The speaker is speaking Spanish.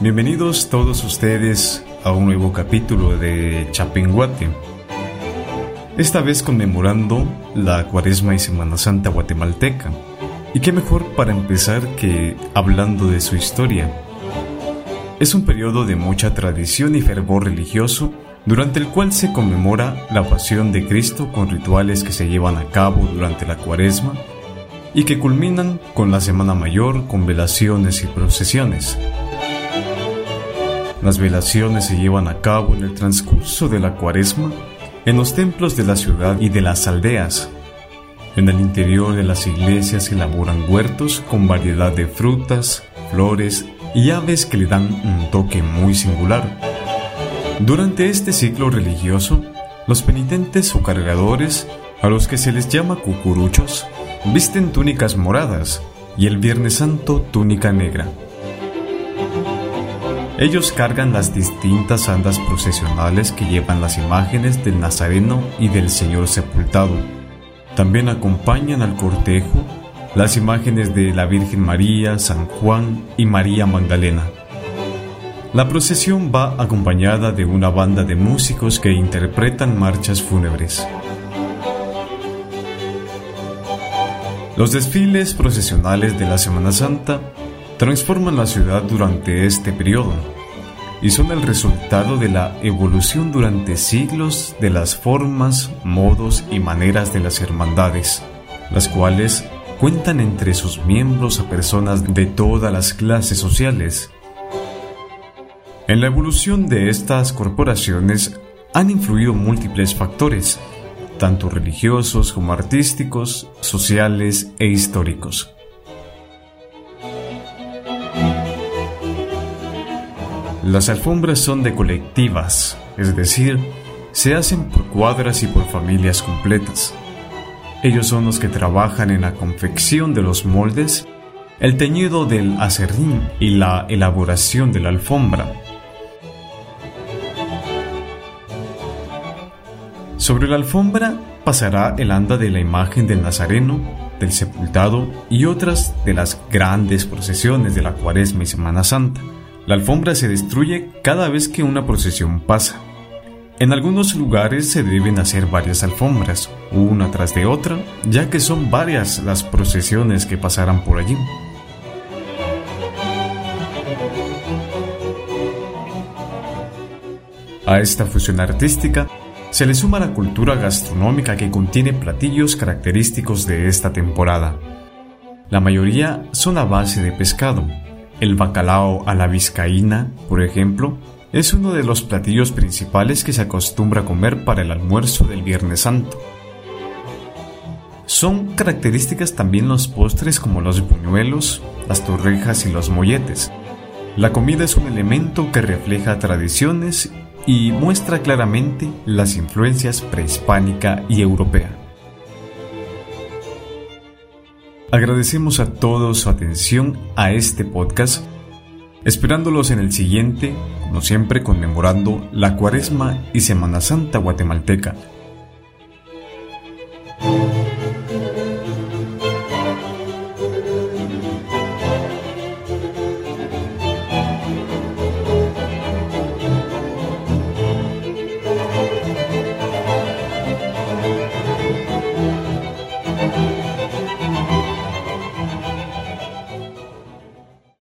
Bienvenidos todos ustedes a un nuevo capítulo de Chapinguate. Esta vez conmemorando la Cuaresma y Semana Santa guatemalteca. Y qué mejor para empezar que hablando de su historia. Es un periodo de mucha tradición y fervor religioso durante el cual se conmemora la pasión de Cristo con rituales que se llevan a cabo durante la Cuaresma y que culminan con la Semana Mayor con velaciones y procesiones. Las velaciones se llevan a cabo en el transcurso de la cuaresma en los templos de la ciudad y de las aldeas. En el interior de las iglesias se elaboran huertos con variedad de frutas, flores y aves que le dan un toque muy singular. Durante este ciclo religioso, los penitentes o cargadores, a los que se les llama cucuruchos, visten túnicas moradas y el Viernes Santo túnica negra. Ellos cargan las distintas andas procesionales que llevan las imágenes del Nazareno y del Señor sepultado. También acompañan al cortejo las imágenes de la Virgen María, San Juan y María Magdalena. La procesión va acompañada de una banda de músicos que interpretan marchas fúnebres. Los desfiles procesionales de la Semana Santa transforman la ciudad durante este periodo y son el resultado de la evolución durante siglos de las formas, modos y maneras de las hermandades, las cuales cuentan entre sus miembros a personas de todas las clases sociales. En la evolución de estas corporaciones han influido múltiples factores, tanto religiosos como artísticos, sociales e históricos. Las alfombras son de colectivas, es decir, se hacen por cuadras y por familias completas. Ellos son los que trabajan en la confección de los moldes, el teñido del acerrín y la elaboración de la alfombra. Sobre la alfombra pasará el anda de la imagen del Nazareno, del sepultado y otras de las grandes procesiones de la Cuaresma y Semana Santa. La alfombra se destruye cada vez que una procesión pasa. En algunos lugares se deben hacer varias alfombras, una tras de otra, ya que son varias las procesiones que pasarán por allí. A esta fusión artística se le suma la cultura gastronómica que contiene platillos característicos de esta temporada. La mayoría son a base de pescado, el bacalao a la vizcaína, por ejemplo, es uno de los platillos principales que se acostumbra a comer para el almuerzo del Viernes Santo. Son características también los postres como los buñuelos, las torrejas y los molletes. La comida es un elemento que refleja tradiciones y muestra claramente las influencias prehispánica y europea. Agradecemos a todos su atención a este podcast, esperándolos en el siguiente, como siempre conmemorando la Cuaresma y Semana Santa guatemalteca.